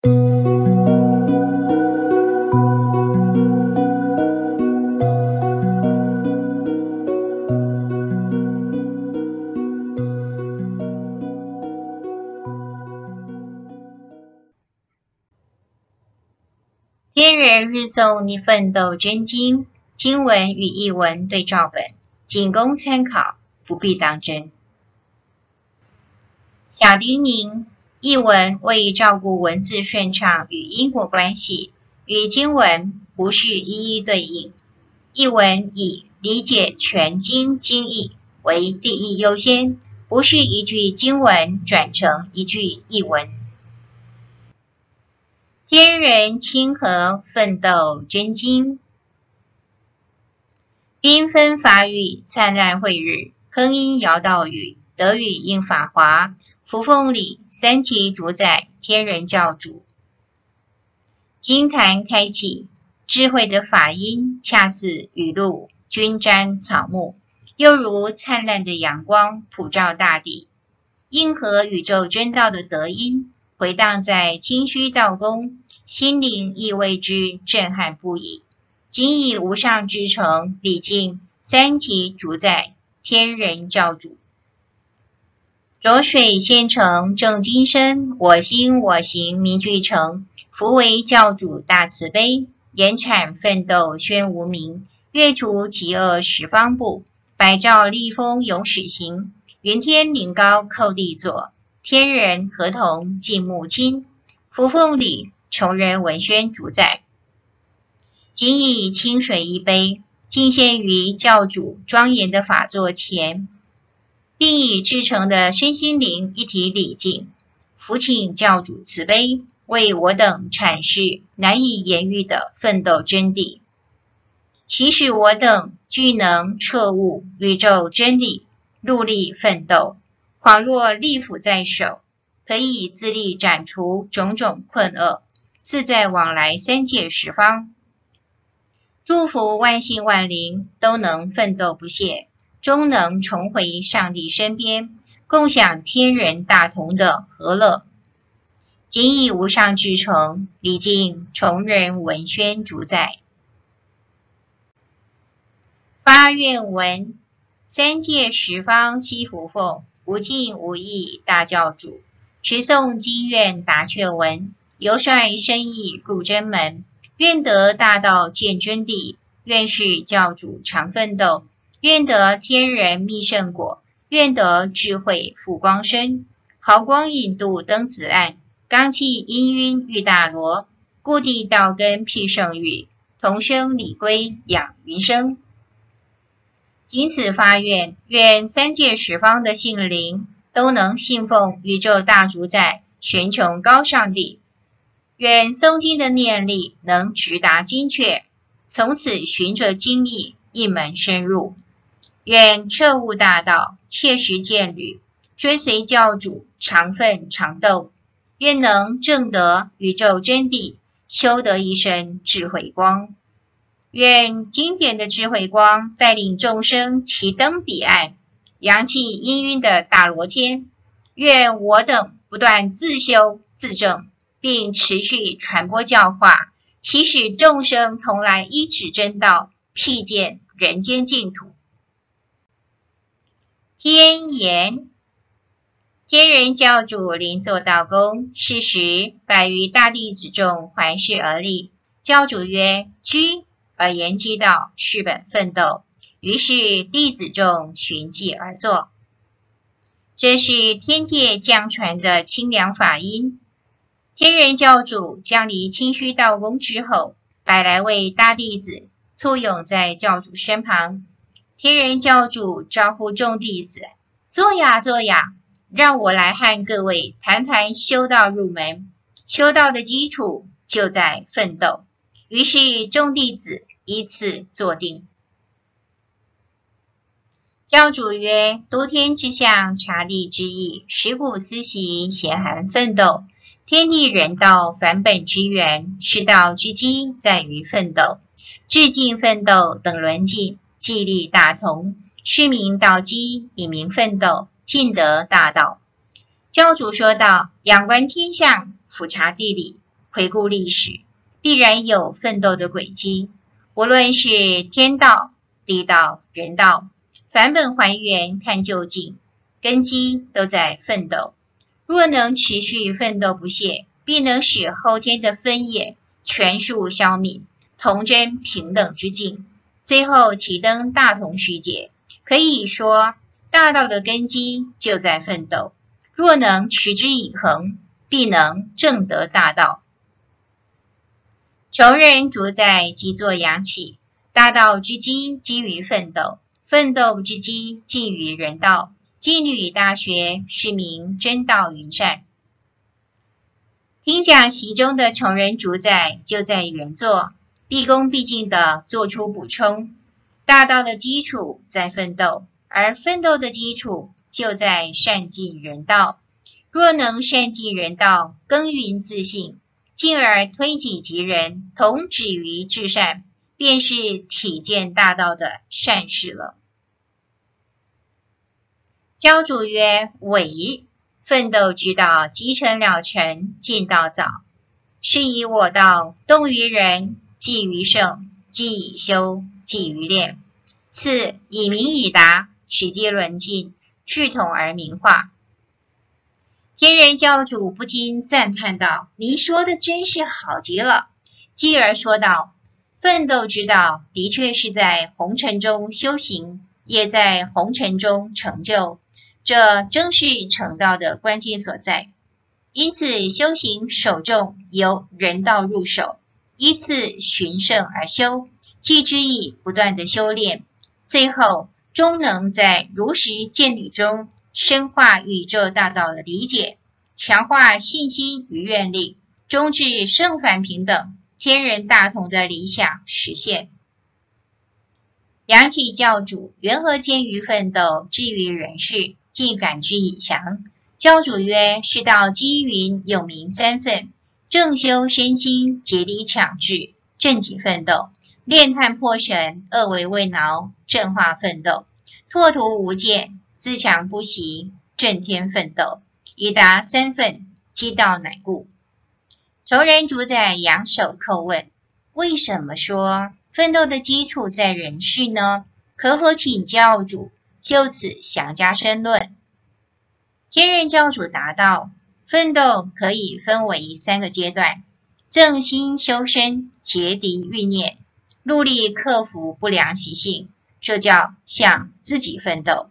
天人日诵逆奋斗真经，经文与译文对照本，仅供参考，不必当真。小叮咛：译文为照顾文字顺畅与因果关系，与经文不是一一对应。译文以理解全经经义为第一优先，不是一句经文转成一句译文。天人亲和奋斗真经，缤纷法语灿烂慧日，铿音尧道语，德语应法华，扶风里三级主宰天人教主，金坛开启，智慧的法音恰似雨露均沾草木，又如灿烂的阳光普照大地，应和宇宙真道的德音。回荡在清虚道宫，心灵亦为之震撼不已。仅以无上至诚礼敬三级主宰天人教主，浊水现成正金身，我心我行明俱成。福为教主大慈悲，严产奋斗宣无名，月除疾厄十方怖，百兆立风永始行，云天灵高叩地坐。天人合同敬木亲，扶风里穷人文宣主宰，仅以清水一杯，敬献于教主庄严的法座前，并以至诚的身心灵一体礼敬，福请教主慈悲，为我等阐释难以言喻的奋斗真谛，祈使我等具能彻悟宇宙真理，戮力奋斗。恍若利斧在手，可以自力斩除种种困厄，自在往来三界十方。祝福万姓万灵都能奋斗不懈，终能重回上帝身边，共享天人大同的和乐。谨以无上至诚礼敬崇仁文宣主宰。发愿文：三界十方悉扶奉。无尽无义大教主，持诵经愿答劝文，由率生意入真门，愿得大道见真谛，愿是教主常奋斗，愿得天人密圣果，愿得智慧富光身，毫光引度灯子暗，罡气氤氲玉大罗，故地道根辟圣域，同生礼归养云生。谨此发愿，愿三界十方的性灵都能信奉宇宙大主宰玄穹高上帝。愿诵经的念力能直达精确，从此循着经意一门深入。愿彻悟大道，切实见履，追随教主常奋常斗。愿能证得宇宙真谛，修得一身智慧光。愿经典的智慧光带领众生齐登彼岸，扬起氤氲的大罗天。愿我等不断自修自证，并持续传播教化，启使众生同来依止真道，辟见人间净土。天言：天人教主临座道宫，是时百余大弟子众环视而立。教主曰：“居。”而言之道：“是本奋斗。”于是弟子众循迹而坐。这是天界降传的清凉法音。天人教主降离清虚道宫之后，百来位大弟子簇拥在教主身旁。天人教主招呼众弟子：“坐呀，坐呀，让我来和各位谈谈修道入门。修道的基础就在奋斗。”于是众弟子。依次坐定。教主曰：“多天之象，察地之意，识古思习，咸含奋斗。天地人道，返本之源，是道之基，在于奋斗。至尽奋斗，等伦尽，既立大同。是名道基，以明奋斗，尽得大道。”教主说道：“仰观天象，俯察地理，回顾历史，必然有奋斗的轨迹。无论是天道、地道、人道，返本还原，看究竟，根基都在奋斗。若能持续奋斗不懈，必能使后天的分野全数消泯，同臻平等之境。最后启登大同世界，可以说大道的根基就在奋斗。若能持之以恒，必能正得大道。穷人主宰即作阳气，大道之基基于奋斗，奋斗之基尽于人道。静虑大学是名真道云善。听讲席中的穷人主宰就在原作。毕恭毕敬地做出补充：大道的基础在奋斗，而奋斗的基础就在善尽人道。若能善尽人道，耕耘自信，进而推己及人，同止于至善，便是体见大道的善事了。教主曰：“伪奋斗之道，积成了成，进道早。是以我道动于人。”技于圣，技以修，技于练。次以明以达，使皆轮尽，去统而明化。天人教主不禁赞叹道：“您说的真是好极了。”继而说道：“奋斗之道，的确是在红尘中修行，也在红尘中成就，这正是成道的关键所在。因此，修行首重由人道入手。”依次循圣而修，继之以不断的修炼，最后终能在如实见履中深化宇宙大道的理解，强化信心与愿力，终至圣凡平等、天人大同的理想实现。阳起教主缘何见于奋斗，至于人世，尽感之以详。教主曰：世道积云，有名三分。正修身心，竭力强志，正己奋斗；炼炭破神，恶为未挠，正化奋斗；拓图无间，自强不息，正天奋斗。以达三分，机道乃固。穷人主宰仰首叩问：为什么说奋斗的基础在人世呢？可否请教主就此详加申论？天任教主答道。奋斗可以分为三个阶段：正心修身，竭敌欲念，努力克服不良习性，这叫向自己奋斗；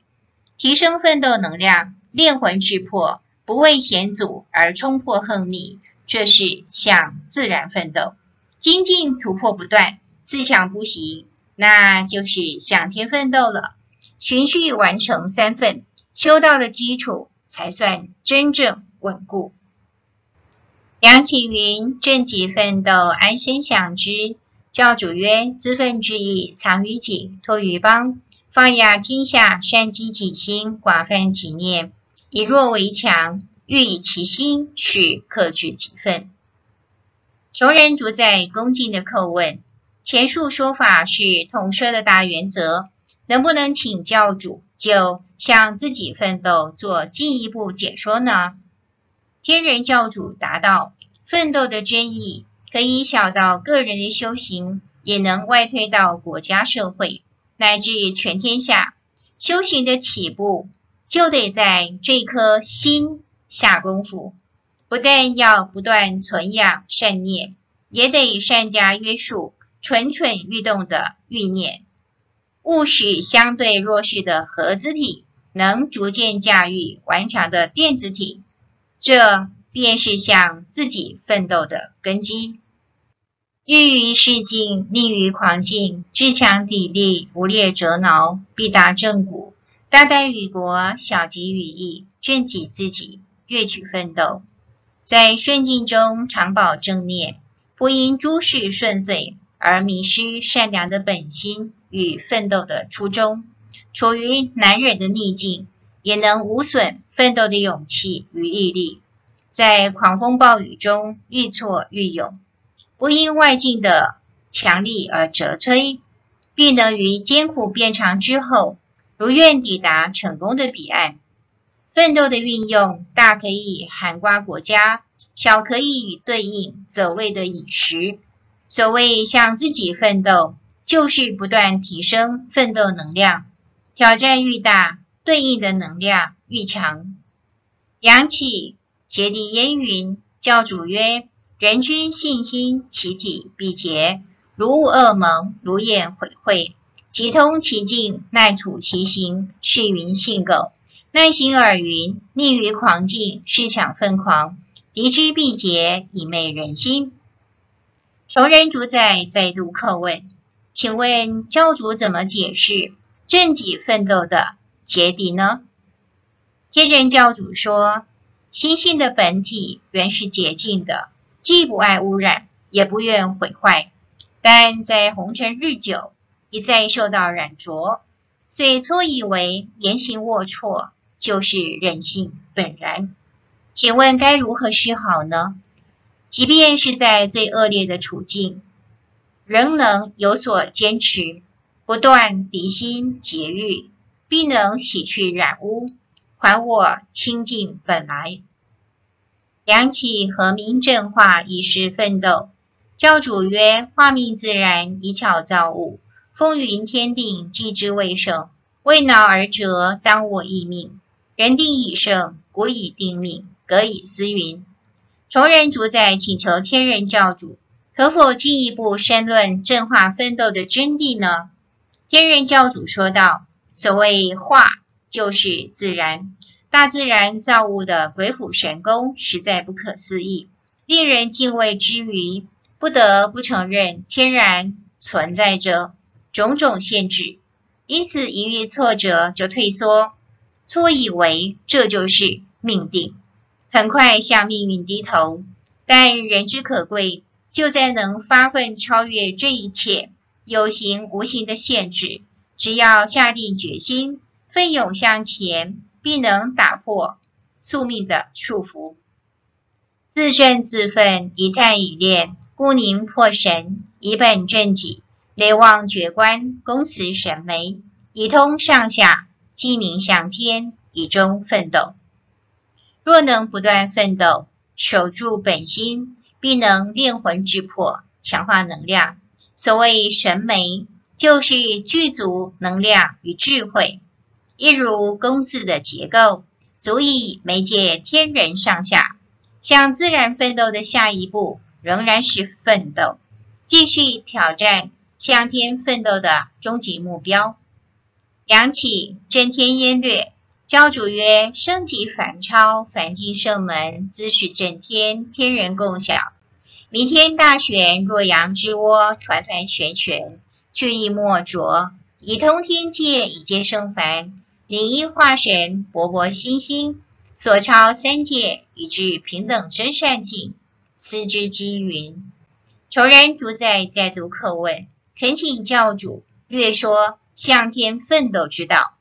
提升奋斗能量，炼魂制魄，不畏险阻而冲破横逆，这是向自然奋斗；精进突破不断，自强不息，那就是向天奋斗了。循序完成三份，修道的基础才算真正稳固。阳起云：“正己奋斗，安身享之。”教主曰：“资奋之意，藏于己，托于邦，放养天下，善积己心，广泛己念，以弱为强，欲以其心，去克制己奋。”穷人主宰恭敬的叩问：“前述说法是统摄的大原则，能不能请教主就向自己奋斗做进一步解说呢？”天人教主答道：“奋斗的真意，可以小到个人的修行，也能外推到国家社会，乃至全天下。修行的起步，就得在这颗心下功夫。不但要不断存养善念，也得善加约束，蠢蠢欲动的欲念，务使相对弱势的核子体，能逐渐驾驭顽强的电子体。”这便是向自己奋斗的根基。欲于仕进，逆于狂境，自强砥砺，无劣折挠，必达正果。大待于国，小及于义，正己自己，跃举奋斗。在顺境中常保正念，不因诸事顺遂而迷失善良的本心与奋斗的初衷。处于难忍的逆境，也能无损奋斗的勇气与毅力，在狂风暴雨中愈挫愈勇，不因外境的强力而折摧，必能于艰苦变长之后，如愿抵达成功的彼岸。奋斗的运用大可以涵括国家，小可以与对应走位的饮食。所谓向自己奋斗，就是不断提升奋斗能量。挑战愈大，对应的能量愈强。阳气，结敌烟云？教主曰：人君信心，其体必结，如恶恶萌，如焰毁秽。其通其境，耐处其行，是云性垢。耐行尔云，逆于狂境，是抢奋狂。敌之必结，以昧人心。崇仁主宰再度叩问：请问教主怎么解释正己奋斗的结敌呢？天人教主说：心性的本体原是洁净的，既不爱污染，也不愿毁坏，但在红尘日久。一再受到染浊，遂错以为言行龌龊就是人性本然。请问该如何是好呢？即便是在最恶劣的处境，仍能有所坚持，不断涤心洁欲，必能洗去染污，还我清净本来。阳气和鸣正化以示奋斗。教主曰：化命自然，以巧造物。风云天定，计之未盛，未恼而折，当我一命。人定以胜，古已定命，革以思云。崇仁主宰请求天人教主，可否进一步深论正化奋斗的真谛呢？天人教主说道：所谓化，就是自然，大自然造物的鬼斧神工，实在不可思议，令人敬畏之余，不得不承认天然存在着。种种限制，因此一遇挫折就退缩，错以为这就是命定，很快向命运低头。但人之可贵，就在能发奋超越这一切有形无形的限制。只要下定决心，奋勇向前，必能打破宿命的束缚。自证自奋，以探以炼，故宁破神，以本正己。雷望觉观，恭辞神眉，以通上下，鸡鸣向天，以终奋斗。若能不断奋斗，守住本心，必能炼魂之魄，强化能量。所谓神眉，就是具足能量与智慧，一如弓字的结构，足以媒介天人上下。向自然奋斗的下一步，仍然是奋斗，继续挑战。向天奋斗的终极目标。阳起震天烟略，教主曰：升级反超，凡进圣门，姿势震天，天人共晓。弥天大旋，若阳之涡，团团旋旋，巨力莫浊，以通天界，以接圣凡。灵一化神，勃勃心心，所超三界，以至平等真善境，思之积云。仇人主宰再度叩问。恳请教主略说向天奋斗之道。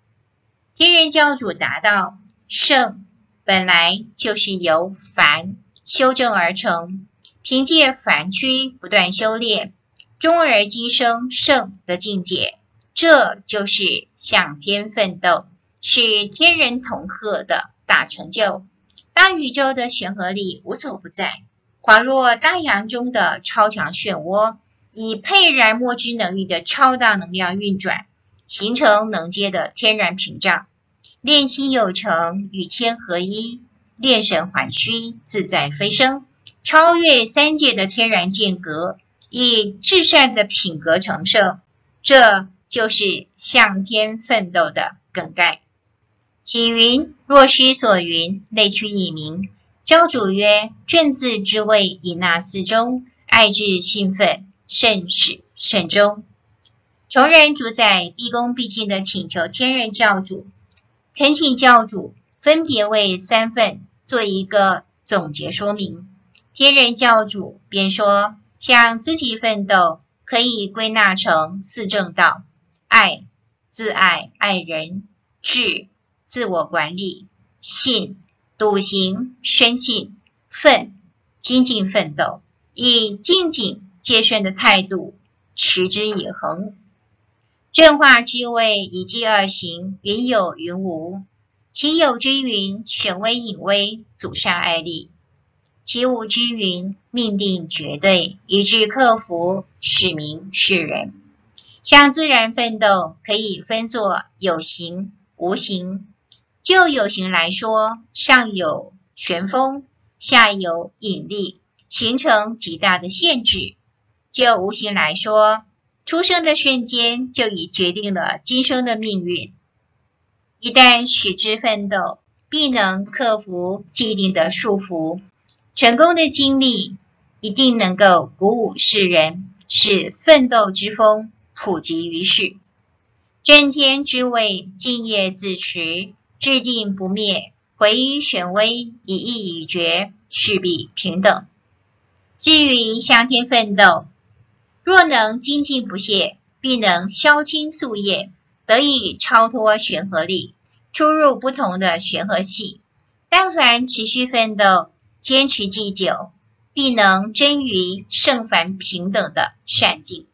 天人教主答道：圣本来就是由凡修正而成，凭借凡躯不断修炼，终而今生圣的境界，这就是向天奋斗，是天人同贺的大成就。大宇宙的玄和力无所不在，恍若大洋中的超强漩涡。以沛然莫之能力的超大能量运转，形成能接的天然屏障。炼心有成，与天合一；炼神还虚，自在飞升。超越三界的天然间隔，以至善的品格成圣。这就是向天奋斗的梗概。启云若师所云，内屈以明。教主曰：正字之谓，以纳四中，爱至兴奋。甚始甚终，崇仁主宰毕恭毕敬地请求天人教主，恳请教主分别为三份做一个总结说明。天人教主便说：向自己奋斗，可以归纳成四正道：爱、自爱、爱人；智、自我管理；信、笃行、深信；奋、精进奋斗，以精进。戒慎的态度，持之以恒。正化之谓，以计而行，云有云无。其有之云：显微隐微，祖上爱力。其无之云，命定绝对，以致克服，是名是人。像自然奋斗，可以分作有形、无形。就有形来说，上有旋风，下有引力，形成极大的限制；就无形来说，出生的瞬间就已决定了今生的命运。一旦使之奋斗，必能克服既定的束缚。成功的经历一定能够鼓舞世人，使奋斗之风普及于世。震天之位敬业自持。志定不灭，回于权威，以意已决，势必平等。至于向天奋斗，若能精进不懈，必能消清宿业，得以超脱旋合力，出入不同的玄合系。但凡持续奋斗，坚持既久，必能臻于圣凡平等的善境。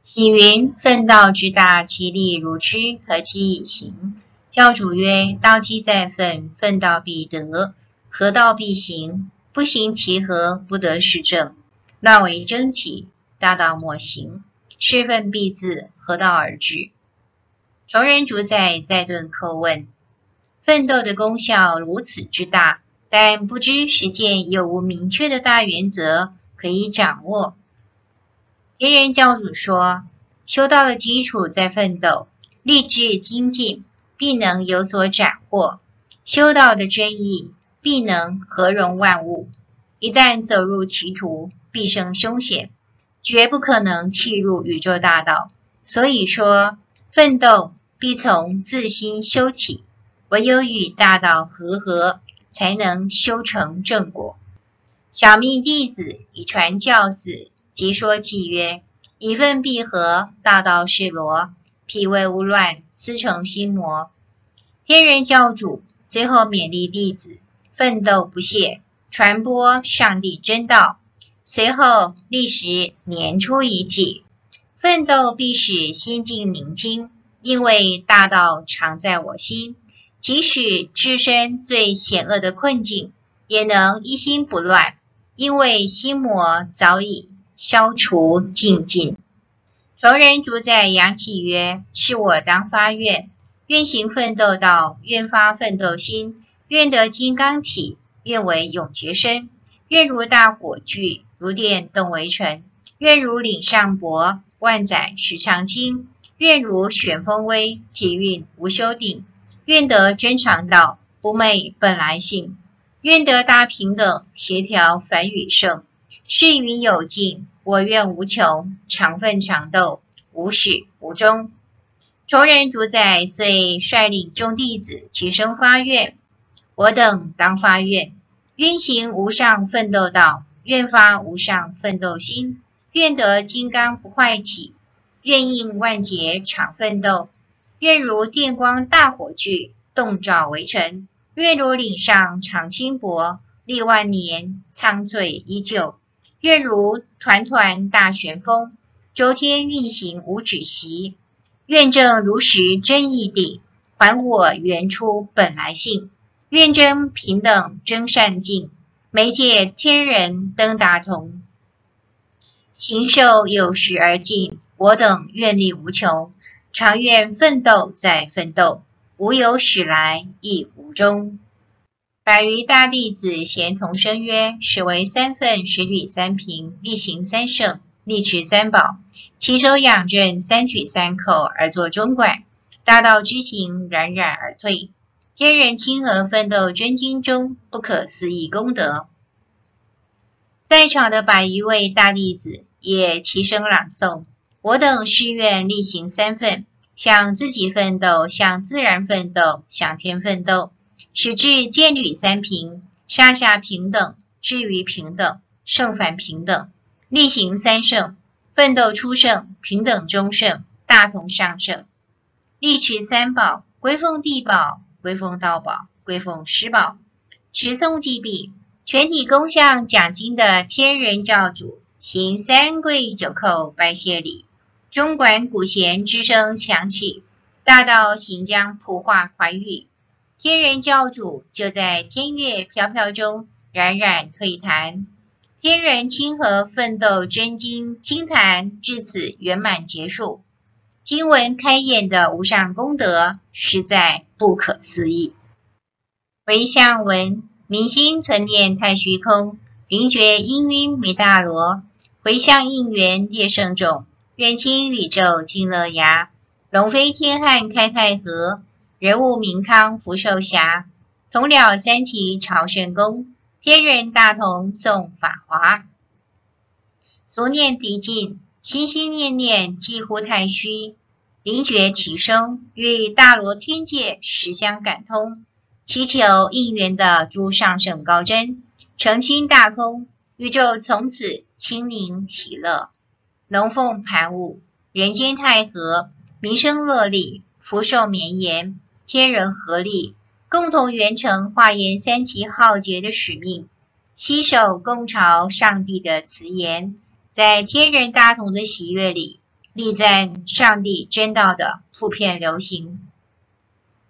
启云：奋道之大，其力如之，何其以行？教主曰：“道既在奋，奋道必得。合道必行，不行其何？不得是正。乱为争起，大道莫行。是奋必自合道而至。”崇仁主宰再顿叩问：“奋斗的功效如此之大，但不知实践有无明确的大原则可以掌握？”天人教主说：“修道的基础在奋斗，立志精进。”必能有所斩获，修道的真意必能合融万物。一旦走入歧途，必生凶险，绝不可能弃入宇宙大道。所以说，奋斗必从自心修起，唯有与大道和合，才能修成正果。小密弟子以传教子，即说偈曰：“以份必合，大道是罗。”脾胃勿乱，思成心魔。天人教主最后勉励弟子奋斗不懈，传播上帝真道。随后历时年初一祭，奋斗必使心境宁静，因为大道常在我心。即使置身最险恶的困境，也能一心不乱，因为心魔早已消除净尽。崇仁主宰扬起曰：“是我当发愿，愿行奋斗道，愿发奋斗心，愿得金刚体，愿为永劫身，愿如大火炬，如电动为尘，愿如岭上柏，万载石上青，愿如旋风威，体运无休定，愿得真常道，不昧本来性，愿得大平等，协调凡与圣，世云有尽。”我愿无穷，常奋常斗，无始无终。崇仁主宰遂率领众弟子齐声发愿：我等当发愿，愿行无上奋斗道，愿发无上奋斗心，愿得金刚不坏体，愿应万劫常奋斗，愿如电光大火炬，动照为尘，愿如岭上长青柏，历万年苍翠依旧。愿如团团大旋风，周天运行无止息；愿证如实真义谛，还我原初本来性；愿真平等真善境，媒介天人登达同。形寿有时而尽，我等愿力无穷，常愿奋斗再奋斗，无有始来亦无终。百余大弟子咸同声曰：“始为三份，十履三平，力行三胜，力持三宝，齐手仰正，三举三叩而作中管。大道之行，冉冉而退。天人亲和奋斗真经中不可思议功德。”在场的百余位大弟子也齐声朗诵：“我等誓愿力行三奋，向自己奋斗，向自然奋斗，向天奋斗。”使至见履三平，上下平等，至于平等，胜反平等，力行三胜，奋斗初胜，平等中胜，大同上胜，力持三宝，归奉地宝，归奉道宝，归奉师宝。持诵既毕，全体恭向讲经的天人教主行三跪九叩拜谢礼，中管古弦之声响起，大道行将普化寰宇。天人教主就在天乐飘飘中，冉冉退坛。天人亲和奋斗真经经坛至此圆满结束。经文开演的无上功德，实在不可思议。回向文：明心存念太虚空，灵觉氤氲弥大罗，回向应缘列圣众，愿亲宇宙尽乐牙，龙飞天汉开太和，人物明康福寿遐，同了三齐朝圣功，天人大同诵法华。俗念敌尽，心心念念几乎太虚，灵觉提升，与大罗天界实相感通。祈求应缘的诸上圣高真，澄清大空，宇宙从此清明喜乐，龙凤盘舞，人间太和，民生乐利，福寿绵延，天人合力，共同圆成化严三奇浩劫的使命，携手共朝上帝的慈言，在天人大同的喜悦里，力赞上帝真道的普遍流行，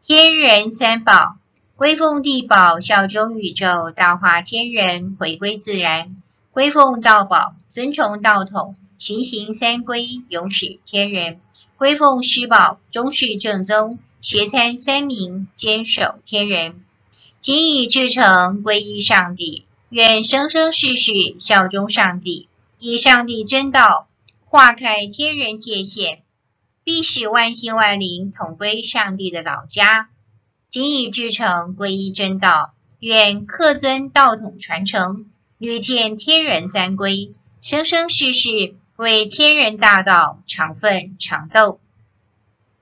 天人三宝。归奉地宝，效忠宇宙，道化天人，回归自然；归奉道宝，尊崇道统，循行三归，永使天人；归奉师宝，终是正宗，学参三明，坚守天人。谨以至诚皈依上帝，愿生生世世效忠上帝，以上帝真道化开天人界限，必使万姓万灵统归上帝的老家。谨以至诚皈依真道，愿恪遵道统传承，屡见天人三归，生生世世为天人大道常奋常斗。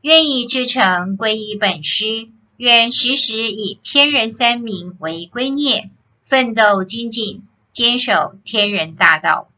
愿意至诚皈依本师，愿时时以天人三明为圭臬，奋斗精进，坚守天人大道。